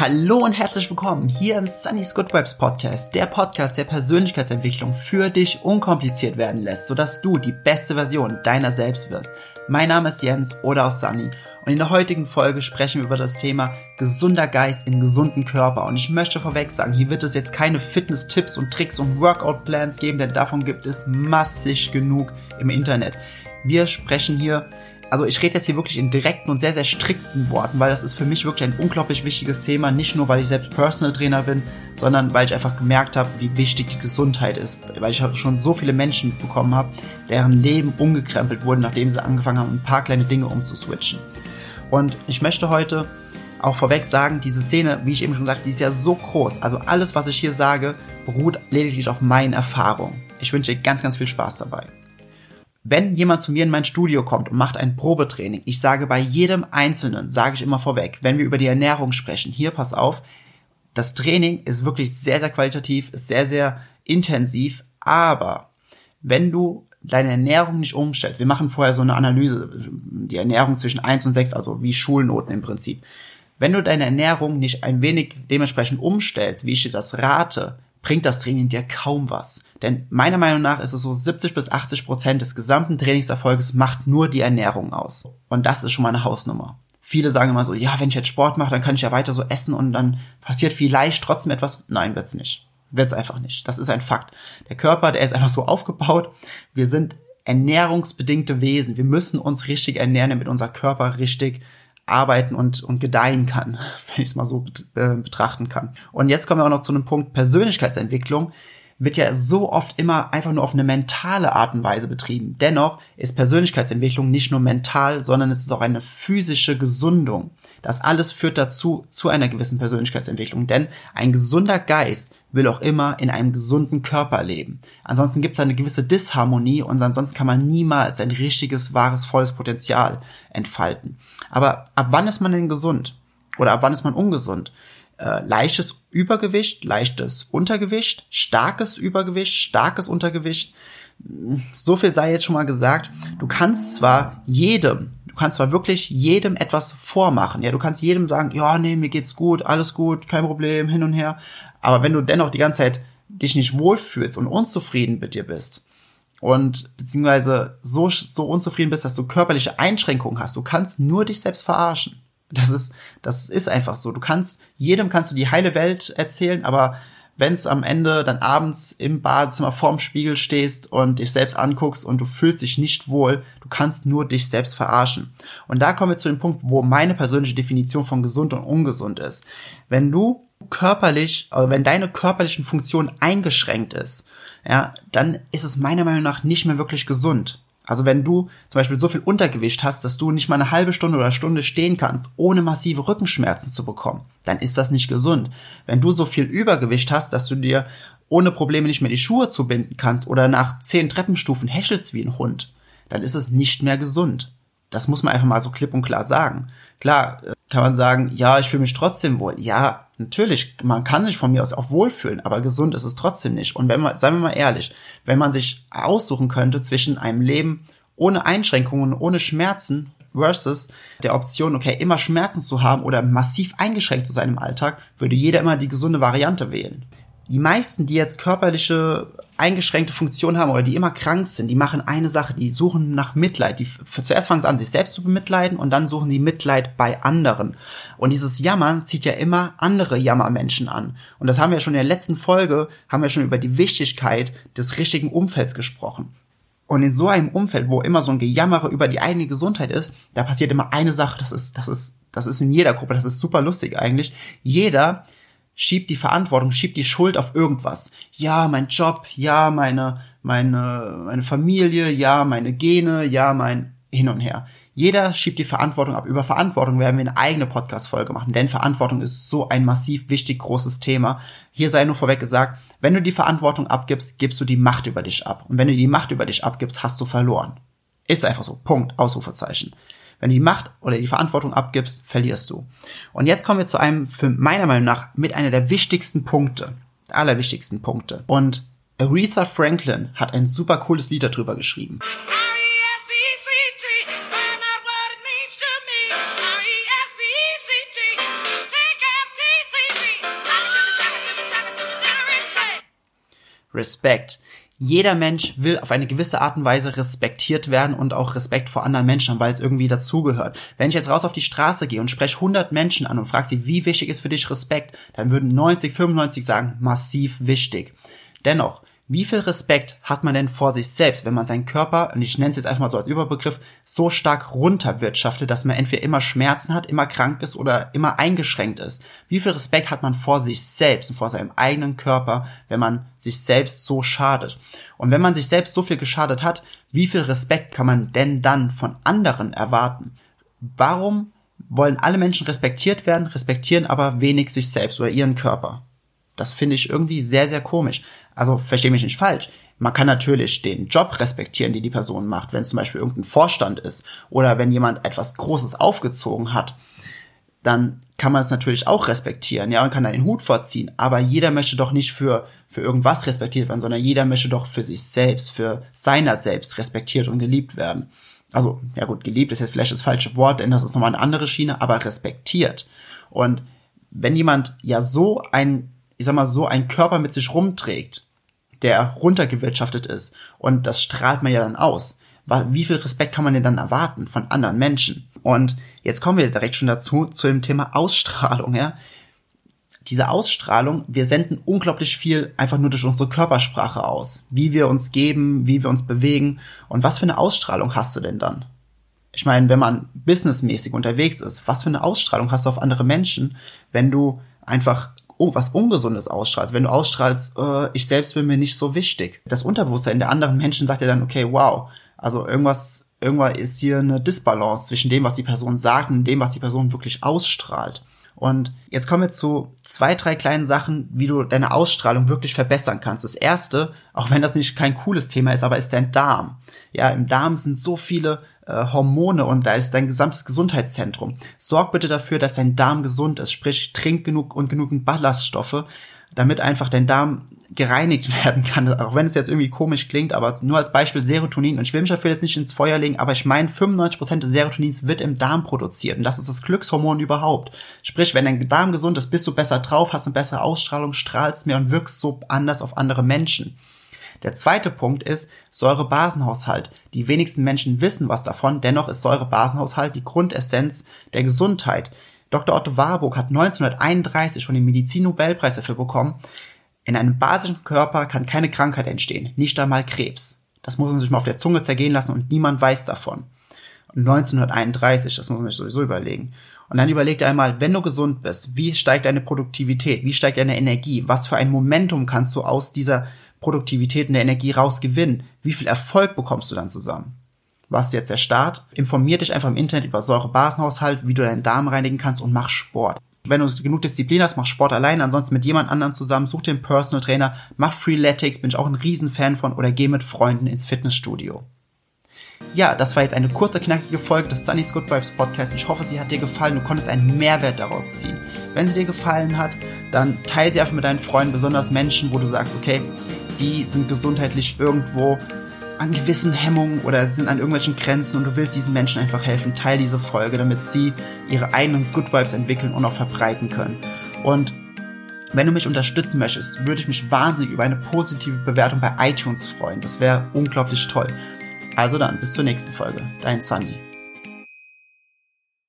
Hallo und herzlich willkommen hier im Sunny's Good Webs Podcast, der Podcast, der Persönlichkeitsentwicklung für dich unkompliziert werden lässt, sodass du die beste Version deiner selbst wirst. Mein Name ist Jens oder aus Sunny und in der heutigen Folge sprechen wir über das Thema gesunder Geist in gesunden Körper und ich möchte vorweg sagen, hier wird es jetzt keine Fitness-Tipps und Tricks und Workout-Plans geben, denn davon gibt es massig genug im Internet. Wir sprechen hier also ich rede jetzt hier wirklich in direkten und sehr, sehr strikten Worten, weil das ist für mich wirklich ein unglaublich wichtiges Thema. Nicht nur, weil ich selbst Personal Trainer bin, sondern weil ich einfach gemerkt habe, wie wichtig die Gesundheit ist. Weil ich schon so viele Menschen bekommen habe, deren Leben umgekrempelt wurde, nachdem sie angefangen haben, ein paar kleine Dinge umzuswitchen. Und ich möchte heute auch vorweg sagen, diese Szene, wie ich eben schon gesagt, die ist ja so groß. Also alles, was ich hier sage, beruht lediglich auf meinen Erfahrungen. Ich wünsche dir ganz, ganz viel Spaß dabei. Wenn jemand zu mir in mein Studio kommt und macht ein Probetraining, ich sage bei jedem Einzelnen, sage ich immer vorweg, wenn wir über die Ernährung sprechen, hier pass auf, das Training ist wirklich sehr, sehr qualitativ, ist sehr, sehr intensiv, aber wenn du deine Ernährung nicht umstellst, wir machen vorher so eine Analyse, die Ernährung zwischen 1 und 6, also wie Schulnoten im Prinzip. Wenn du deine Ernährung nicht ein wenig dementsprechend umstellst, wie ich dir das rate, bringt das Training dir kaum was. Denn meiner Meinung nach ist es so 70 bis 80 Prozent des gesamten Trainingserfolges macht nur die Ernährung aus. Und das ist schon mal eine Hausnummer. Viele sagen immer so, ja, wenn ich jetzt Sport mache, dann kann ich ja weiter so essen und dann passiert vielleicht trotzdem etwas. Nein, wird's nicht. Wird's einfach nicht. Das ist ein Fakt. Der Körper, der ist einfach so aufgebaut. Wir sind ernährungsbedingte Wesen. Wir müssen uns richtig ernähren, damit unser Körper richtig arbeiten und, und gedeihen kann, wenn ich es mal so äh, betrachten kann. Und jetzt kommen wir auch noch zu einem Punkt Persönlichkeitsentwicklung wird ja so oft immer einfach nur auf eine mentale Art und Weise betrieben. Dennoch ist Persönlichkeitsentwicklung nicht nur mental, sondern es ist auch eine physische Gesundung. Das alles führt dazu, zu einer gewissen Persönlichkeitsentwicklung. Denn ein gesunder Geist will auch immer in einem gesunden Körper leben. Ansonsten gibt es eine gewisse Disharmonie und ansonsten kann man niemals ein richtiges, wahres, volles Potenzial entfalten. Aber ab wann ist man denn gesund? Oder ab wann ist man ungesund? Äh, leichtes Übergewicht, leichtes Untergewicht, starkes Übergewicht, starkes Untergewicht. So viel sei jetzt schon mal gesagt. Du kannst zwar jedem, du kannst zwar wirklich jedem etwas vormachen. Ja, du kannst jedem sagen, ja, nee, mir geht's gut, alles gut, kein Problem, hin und her. Aber wenn du dennoch die ganze Zeit dich nicht wohlfühlst und unzufrieden mit dir bist und beziehungsweise so, so unzufrieden bist, dass du körperliche Einschränkungen hast, du kannst nur dich selbst verarschen. Das ist, das ist einfach so. Du kannst, jedem kannst du die heile Welt erzählen, aber wenn es am Ende dann abends im Badezimmer vorm Spiegel stehst und dich selbst anguckst und du fühlst dich nicht wohl, du kannst nur dich selbst verarschen. Und da kommen wir zu dem Punkt, wo meine persönliche Definition von gesund und ungesund ist. Wenn du körperlich, also wenn deine körperlichen Funktion eingeschränkt ist, ja, dann ist es meiner Meinung nach nicht mehr wirklich gesund. Also wenn du zum Beispiel so viel Untergewicht hast, dass du nicht mal eine halbe Stunde oder Stunde stehen kannst, ohne massive Rückenschmerzen zu bekommen, dann ist das nicht gesund. Wenn du so viel Übergewicht hast, dass du dir ohne Probleme nicht mehr die Schuhe zubinden kannst oder nach zehn Treppenstufen häschelst wie ein Hund, dann ist es nicht mehr gesund. Das muss man einfach mal so klipp und klar sagen. Klar äh, kann man sagen, ja, ich fühle mich trotzdem wohl. Ja, natürlich, man kann sich von mir aus auch wohlfühlen, aber gesund ist es trotzdem nicht. Und wenn man, seien wir mal ehrlich, wenn man sich aussuchen könnte zwischen einem Leben ohne Einschränkungen, ohne Schmerzen versus der Option, okay, immer Schmerzen zu haben oder massiv eingeschränkt zu sein im Alltag, würde jeder immer die gesunde Variante wählen die meisten, die jetzt körperliche eingeschränkte Funktionen haben oder die immer krank sind, die machen eine Sache, die suchen nach Mitleid. Die zuerst fangen sie an, sich selbst zu bemitleiden und dann suchen die Mitleid bei anderen. Und dieses Jammern zieht ja immer andere Jammermenschen an. Und das haben wir schon in der letzten Folge, haben wir schon über die Wichtigkeit des richtigen Umfelds gesprochen. Und in so einem Umfeld, wo immer so ein Gejammere über die eigene Gesundheit ist, da passiert immer eine Sache, das ist, das ist, das ist in jeder Gruppe, das ist super lustig eigentlich. Jeder schiebt die Verantwortung, schiebt die Schuld auf irgendwas. Ja, mein Job, ja, meine, meine, meine Familie, ja, meine Gene, ja, mein hin und her. Jeder schiebt die Verantwortung ab. Über Verantwortung werden wir eine eigene Podcast-Folge machen, denn Verantwortung ist so ein massiv wichtig großes Thema. Hier sei nur vorweg gesagt, wenn du die Verantwortung abgibst, gibst du die Macht über dich ab. Und wenn du die Macht über dich abgibst, hast du verloren. Ist einfach so. Punkt. Ausrufezeichen. Wenn du die Macht oder die Verantwortung abgibst, verlierst du. Und jetzt kommen wir zu einem, für meiner Meinung nach, mit einer der wichtigsten Punkte, allerwichtigsten Punkte. Und Aretha Franklin hat ein super cooles Lied darüber geschrieben. Respekt. Jeder Mensch will auf eine gewisse Art und Weise respektiert werden und auch Respekt vor anderen Menschen, weil es irgendwie dazugehört. Wenn ich jetzt raus auf die Straße gehe und spreche 100 Menschen an und frage sie, wie wichtig ist für dich Respekt, dann würden 90, 95 sagen, massiv wichtig. Dennoch, wie viel Respekt hat man denn vor sich selbst, wenn man seinen Körper, und ich nenne es jetzt einfach mal so als Überbegriff, so stark runterwirtschaftet, dass man entweder immer Schmerzen hat, immer krank ist oder immer eingeschränkt ist? Wie viel Respekt hat man vor sich selbst und vor seinem eigenen Körper, wenn man sich selbst so schadet? Und wenn man sich selbst so viel geschadet hat, wie viel Respekt kann man denn dann von anderen erwarten? Warum wollen alle Menschen respektiert werden, respektieren aber wenig sich selbst oder ihren Körper? Das finde ich irgendwie sehr, sehr komisch. Also verstehe mich nicht falsch. Man kann natürlich den Job respektieren, den die Person macht, wenn zum Beispiel irgendein Vorstand ist oder wenn jemand etwas Großes aufgezogen hat, dann kann man es natürlich auch respektieren, ja, und kann dann den Hut vorziehen. Aber jeder möchte doch nicht für, für irgendwas respektiert werden, sondern jeder möchte doch für sich selbst, für seiner selbst respektiert und geliebt werden. Also, ja gut, geliebt ist jetzt vielleicht das falsche Wort, denn das ist nochmal eine andere Schiene, aber respektiert. Und wenn jemand ja so ein ich sag mal so, ein Körper mit sich rumträgt, der runtergewirtschaftet ist, und das strahlt man ja dann aus. Wie viel Respekt kann man denn dann erwarten von anderen Menschen? Und jetzt kommen wir direkt schon dazu, zu dem Thema Ausstrahlung, ja. Diese Ausstrahlung, wir senden unglaublich viel einfach nur durch unsere Körpersprache aus. Wie wir uns geben, wie wir uns bewegen. Und was für eine Ausstrahlung hast du denn dann? Ich meine, wenn man businessmäßig unterwegs ist, was für eine Ausstrahlung hast du auf andere Menschen, wenn du einfach was Ungesundes ausstrahlst. Wenn du ausstrahlst, äh, ich selbst bin mir nicht so wichtig. Das Unterbewusstsein der anderen Menschen sagt dir dann, okay, wow, also irgendwas, irgendwas ist hier eine Disbalance zwischen dem, was die Person sagt und dem, was die Person wirklich ausstrahlt. Und jetzt kommen wir zu zwei, drei kleinen Sachen, wie du deine Ausstrahlung wirklich verbessern kannst. Das erste, auch wenn das nicht kein cooles Thema ist, aber ist dein Darm. Ja, im Darm sind so viele äh, Hormone und da ist dein gesamtes Gesundheitszentrum. Sorg bitte dafür, dass dein Darm gesund ist, sprich trink genug und genügend Ballaststoffe, damit einfach dein Darm gereinigt werden kann, auch wenn es jetzt irgendwie komisch klingt, aber nur als Beispiel Serotonin, und ich will mich dafür jetzt nicht ins Feuer legen, aber ich meine, 95% des Serotonins wird im Darm produziert und das ist das Glückshormon überhaupt. Sprich, wenn dein Darm gesund ist, bist du besser drauf, hast eine bessere Ausstrahlung, strahlst mehr und wirkst so anders auf andere Menschen. Der zweite Punkt ist Säurebasenhaushalt. Die wenigsten Menschen wissen was davon, dennoch ist Säurebasenhaushalt die Grundessenz der Gesundheit. Dr. Otto Warburg hat 1931 schon den Medizinnobelpreis dafür bekommen. In einem basischen Körper kann keine Krankheit entstehen, nicht einmal Krebs. Das muss man sich mal auf der Zunge zergehen lassen und niemand weiß davon. 1931, das muss man sich sowieso überlegen. Und dann überleg dir einmal, wenn du gesund bist, wie steigt deine Produktivität, wie steigt deine Energie, was für ein Momentum kannst du aus dieser Produktivität und der Energie rausgewinnen? Wie viel Erfolg bekommst du dann zusammen? Was ist jetzt der Start? Informier dich einfach im Internet über Säurebasenhaushalt, wie du deinen Darm reinigen kannst und mach Sport. Wenn du genug Disziplin hast, mach Sport alleine, ansonsten mit jemand anderem zusammen, such einen Personal Trainer, mach Freeletics, bin ich auch ein Riesenfan von, oder geh mit Freunden ins Fitnessstudio. Ja, das war jetzt eine kurze, knackige Folge des Sunny's Good Vibes Podcast. Ich hoffe, sie hat dir gefallen. Du konntest einen Mehrwert daraus ziehen. Wenn sie dir gefallen hat, dann teile sie einfach mit deinen Freunden, besonders Menschen, wo du sagst, okay, die sind gesundheitlich irgendwo an gewissen Hemmungen oder sind an irgendwelchen Grenzen und du willst diesen Menschen einfach helfen, teil diese Folge, damit sie ihre eigenen Good Vibes entwickeln und auch verbreiten können. Und wenn du mich unterstützen möchtest, würde ich mich wahnsinnig über eine positive Bewertung bei iTunes freuen. Das wäre unglaublich toll. Also dann, bis zur nächsten Folge. Dein Sunny.